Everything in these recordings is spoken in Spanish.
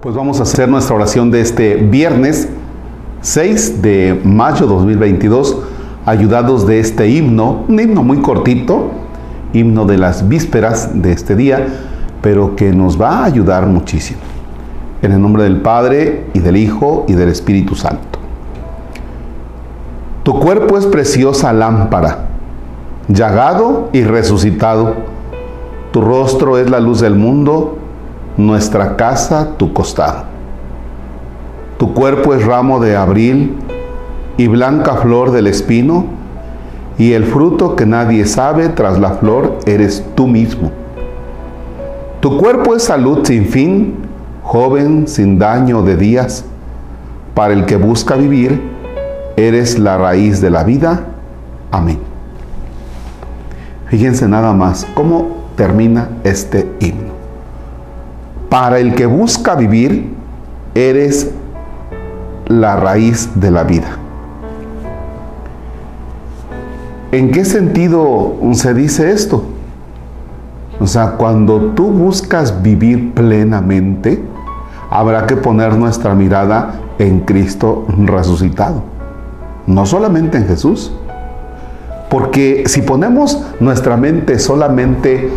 Pues vamos a hacer nuestra oración de este viernes 6 de mayo 2022, ayudados de este himno, un himno muy cortito, himno de las vísperas de este día, pero que nos va a ayudar muchísimo. En el nombre del Padre y del Hijo y del Espíritu Santo. Tu cuerpo es preciosa lámpara, llagado y resucitado. Tu rostro es la luz del mundo nuestra casa tu costado. Tu cuerpo es ramo de abril y blanca flor del espino, y el fruto que nadie sabe tras la flor eres tú mismo. Tu cuerpo es salud sin fin, joven sin daño de días. Para el que busca vivir, eres la raíz de la vida. Amén. Fíjense nada más cómo termina este himno. Para el que busca vivir, eres la raíz de la vida. ¿En qué sentido se dice esto? O sea, cuando tú buscas vivir plenamente, habrá que poner nuestra mirada en Cristo resucitado. No solamente en Jesús. Porque si ponemos nuestra mente solamente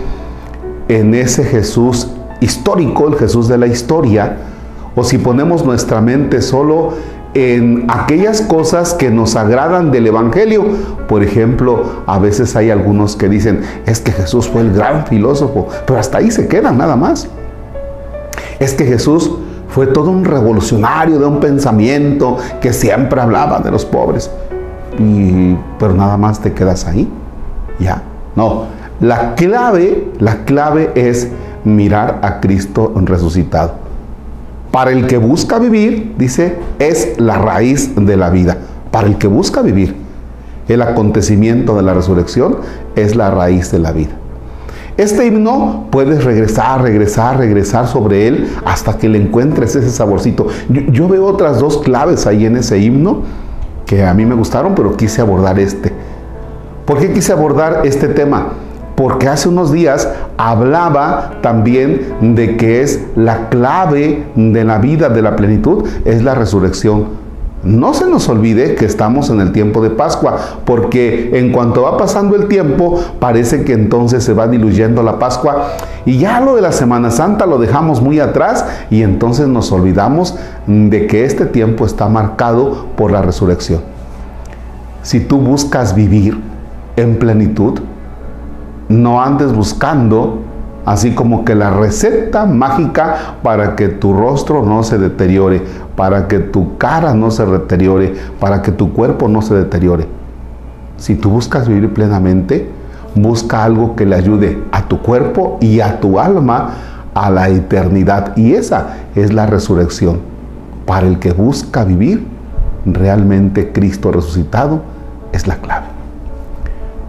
en ese Jesús histórico, el Jesús de la historia, o si ponemos nuestra mente solo en aquellas cosas que nos agradan del Evangelio. Por ejemplo, a veces hay algunos que dicen, es que Jesús fue el gran filósofo, pero hasta ahí se quedan nada más. Es que Jesús fue todo un revolucionario de un pensamiento que siempre hablaba de los pobres. Y, pero nada más te quedas ahí. Ya. No, la clave, la clave es mirar a Cristo resucitado. Para el que busca vivir, dice, es la raíz de la vida. Para el que busca vivir, el acontecimiento de la resurrección es la raíz de la vida. Este himno puedes regresar, regresar, regresar sobre él hasta que le encuentres ese saborcito. Yo, veo otras dos claves ahí en ese himno que a mí me gustaron, pero quise abordar este. ¿Por qué quise abordar este tema? Porque hace unos días hablaba también de que es la clave de la vida de la plenitud, es la resurrección. No se nos olvide que estamos en el tiempo de Pascua, porque en cuanto va pasando el tiempo, parece que entonces se va diluyendo la Pascua y ya lo de la Semana Santa lo dejamos muy atrás y entonces nos olvidamos de que este tiempo está marcado por la resurrección. Si tú buscas vivir en plenitud, no andes buscando así como que la receta mágica para que tu rostro no se deteriore, para que tu cara no se deteriore, para que tu cuerpo no se deteriore. Si tú buscas vivir plenamente, busca algo que le ayude a tu cuerpo y a tu alma a la eternidad. Y esa es la resurrección. Para el que busca vivir, realmente Cristo resucitado es la clave.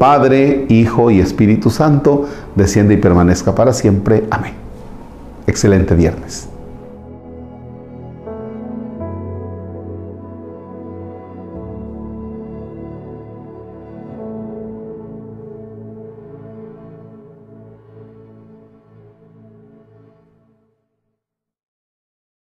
Padre, Hijo y Espíritu Santo, desciende y permanezca para siempre. Amén. Excelente viernes.